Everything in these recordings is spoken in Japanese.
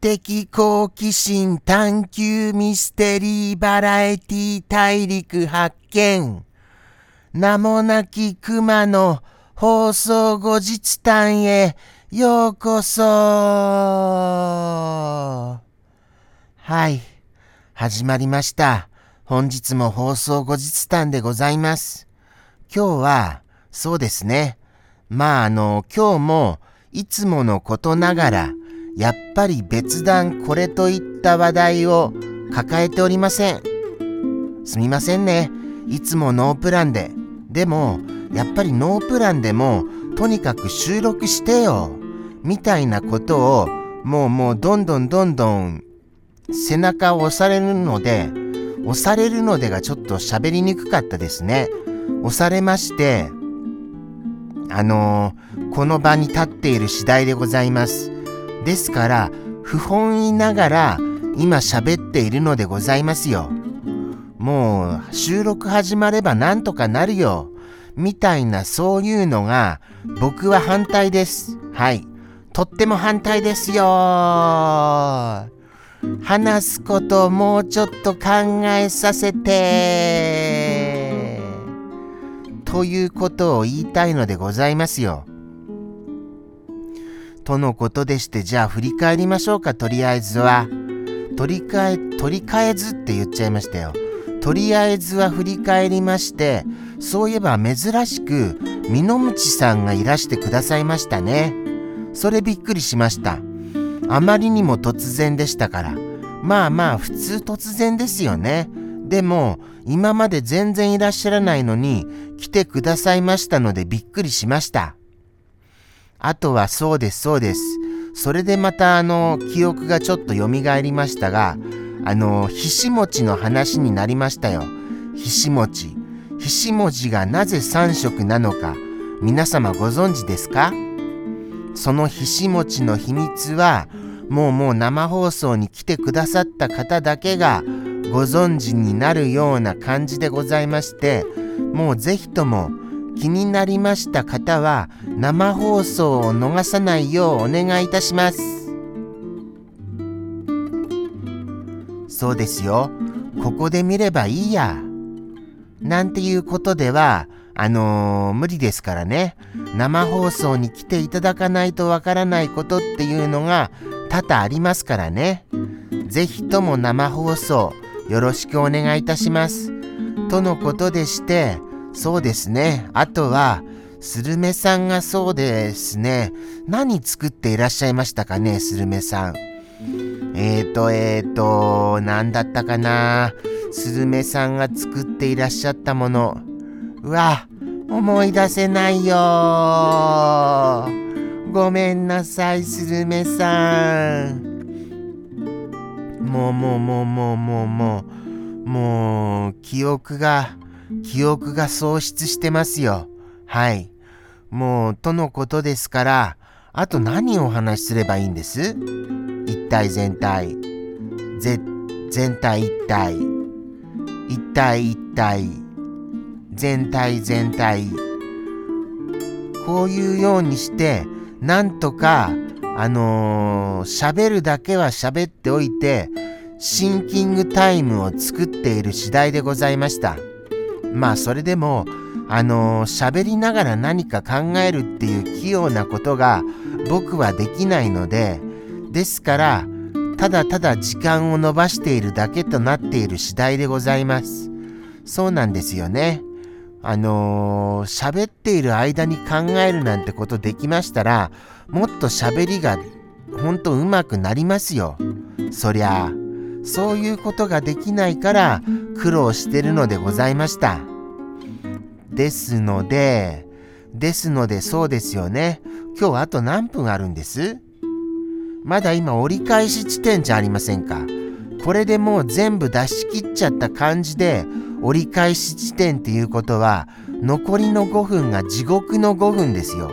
的好奇心探求ミステリーバラエティ大陸発見。名もなき熊の放送後日談へようこそ。はい。始まりました。本日も放送後日談でございます。今日は、そうですね。まああの、今日もいつものことながら、やっぱり別段これといった話題を抱えておりません。すみませんね。いつもノープランで。でも、やっぱりノープランでも、とにかく収録してよ。みたいなことを、もうもうどんどんどんどん背中を押されるので、押されるのでがちょっと喋りにくかったですね。押されまして、あのー、この場に立っている次第でございます。ですから、不本意ながら今喋っているのでございますよ。もう収録始まればなんとかなるよ。みたいなそういうのが僕は反対です。はい。とっても反対ですよ。話すことをもうちょっと考えさせて。ということを言いたいのでございますよ。とのことでして、じゃあ振り返りましょうか、とりあえずは。取り替え、取り替えずって言っちゃいましたよ。とりあえずは振り返りまして、そういえば珍しく、美濃道さんがいらしてくださいましたね。それびっくりしました。あまりにも突然でしたから。まあまあ、普通突然ですよね。でも、今まで全然いらっしゃらないのに、来てくださいましたのでびっくりしました。あとはそうですそうです。それでまたあの記憶がちょっと蘇りましたが、あのひし餅の話になりましたよ。ひし餅。ひし餅がなぜ3色なのか皆様ご存知ですか？そのひし餅の秘密はもうもう生放送に来てくださった方だけがご存知になるような感じでございましてもうぜひとも気になりました方は生放送を逃さないようお願いいたします。そうですよ。ここで見ればいいや。なんていうことでは、あのー、無理ですからね。生放送に来ていただかないとわからないことっていうのが多々ありますからね。ぜひとも生放送よろしくお願いいたします。とのことでして、そうですね。あとは、スルメさんがそうですね。何作っていらっしゃいましたかね、スルメさん。えーと、えーと、何だったかな。スルメさんが作っていらっしゃったもの。うわ、思い出せないよごめんなさい、スルメさん。もうもうもうもうもうもう、もう、記憶が、記憶が喪失してますよ。はい。もう、とのことですから、あと何をお話しすればいいんです？一体全体。ぜ、全体一体。一体一体。全体全体。こういうようにして、なんとか、あのー、喋るだけは喋っておいて、シンキングタイムを作っている次第でございました。まあそれでもあの喋りながら何か考えるっていう器用なことが僕はできないのでですからただただ時間を延ばしているだけとなっている次第でございます。そうなんですよね。あの喋っている間に考えるなんてことできましたらもっと喋りがほんと上手くなりますよ。そりゃあそういうことができないから苦労してるのでございました。ですので、ですのでそうですよね。今日あと何分あるんです？まだ今折り返し地点じゃありませんか。これでもう全部出し切っちゃった感じで折り返し地点っていうことは残りの5分が地獄の5分ですよ。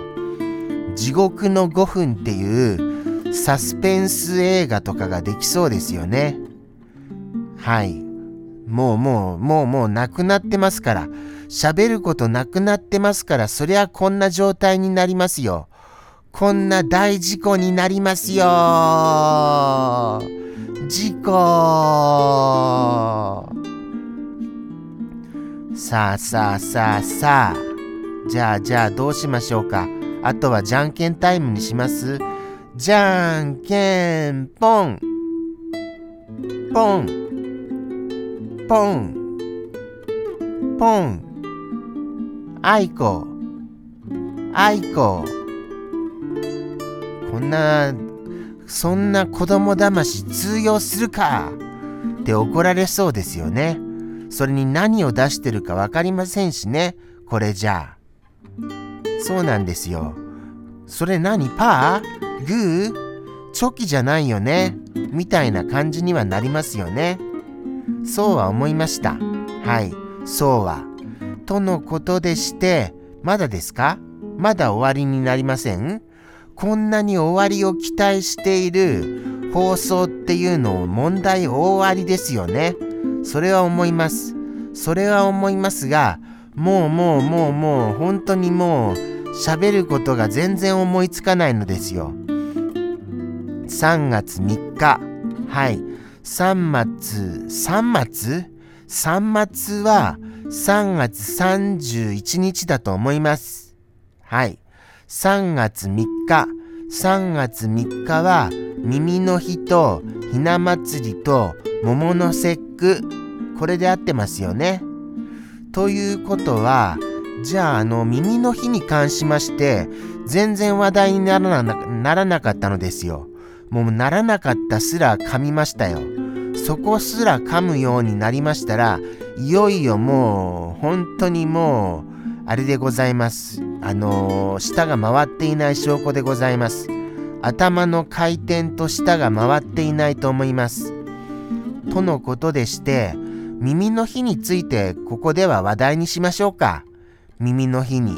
地獄の5分っていうサスペンス映画とかができそうですよね。はい。もうもう、もうもうなくなってますから。喋ることなくなってますから、そりゃこんな状態になりますよ。こんな大事故になりますよ。事故。さあさあさあさあ。じゃあじゃあどうしましょうか。あとはじゃんけんタイムにします。じゃんけんぽん。ポンポン。ポン。あいこ。あいこ。こんなそんな子供騙し通用するか。って怒られそうですよね。それに何を出してるか分かりませんしね。これじゃ。あそうなんですよ。それ何？パー？グー？チョキじゃないよね。みたいな感じにはなりますよね。そうは思いました。はい、そうは。とのことでして、まだですか？まだ終わりになりません？こんなに終わりを期待している放送っていうのを問題大ありですよね。それは思います。それは思いますが、もうもうもうもう本当にもう喋ることが全然思いつかないのですよ。3月3日。はい。3月、3月 ?3 月は3月31日だと思います。はい。3月3日。3月3日は耳の日とひな祭りと桃の節句。これで合ってますよね。ということは、じゃあ、あの、耳の日に関しまして、全然話題にならなならなかったのですよ。もうならなかったすら噛みましたよ。そこすら噛むようになりましたら、いよいよもう、本当にもう、あれでございます。あのー、舌が回っていない証拠でございます。頭の回転と舌が回っていないと思います。とのことでして、耳の日についてここでは話題にしましょうか。耳の日に。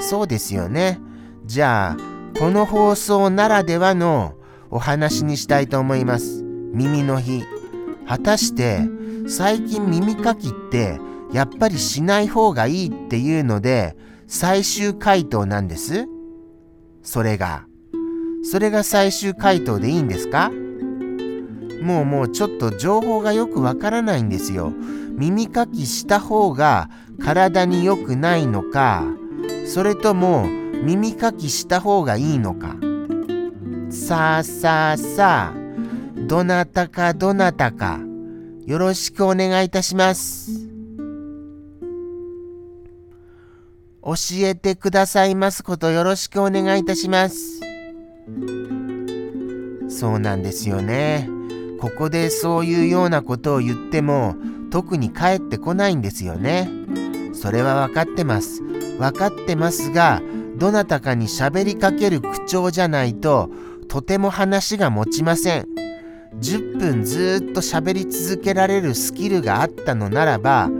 そうですよね。じゃあ、この放送ならではのお話にしたいと思います。耳の日。果たして最近耳かきってやっぱりしない方がいいっていうので最終回答なんです？それが。それが最終回答でいいんですか？もうもうちょっと情報がよくわからないんですよ。耳かきした方が体に良くないのか、それとも耳かきした方がいいのか。さあさあさあ、どなたかどなたか、よろしくお願いいたします。教えてくださいますことよろしくお願いいたします。そうなんですよね。ここでそういうようなことを言っても特に返ってこないんですよね。それは分かってます。分かってますが、どなたかに喋りかける口調じゃないととても話が持ちません。10分ずっと喋り続けられるスキルがあったのならば、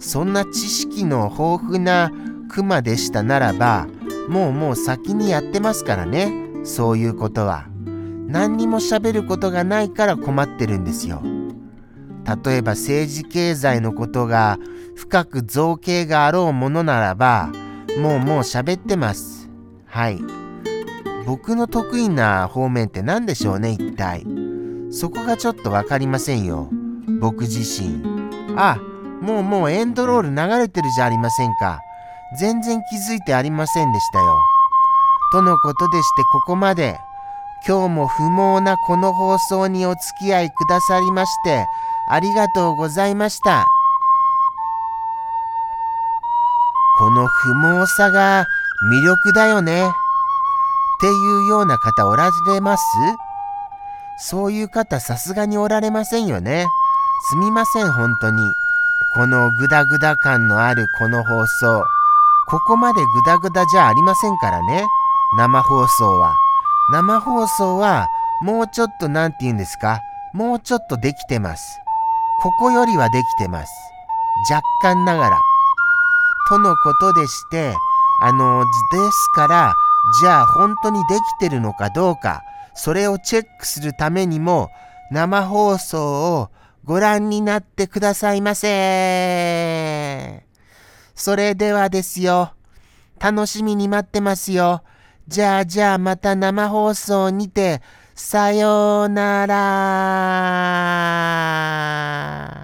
そんな知識の豊富なクマでしたならば、もうもう先にやってますからね、そういうことは。何にも喋ることがないから困ってるんですよ。例えば政治経済のことが深く造形があろうものならば、もうもう喋ってます。はい。僕の得意な方面って何でしょうね、一体。そこがちょっとわかりませんよ。僕自身。あ、もうもうエンドロール流れてるじゃありませんか。全然気づいてありませんでしたよ。とのことでしてここまで。今日も不毛なこの放送にお付き合いくださりまして、ありがとうございました。この不毛さが魅力だよね。っていうような方おられます？そういう方さすがにおられませんよね。すみません、本当に。このグダグダ感のあるこの放送。ここまでグダグダじゃありませんからね。生放送は。生放送はもうちょっと何て言うんですかもうちょっとできてます。ここよりはできてます。若干ながら。とのことでして、あの、ですから、じゃあ本当にできてるのかどうか、それをチェックするためにも生放送をご覧になってくださいませ。それではですよ。楽しみに待ってますよ。じゃあじゃあまた生放送にて、さようなら。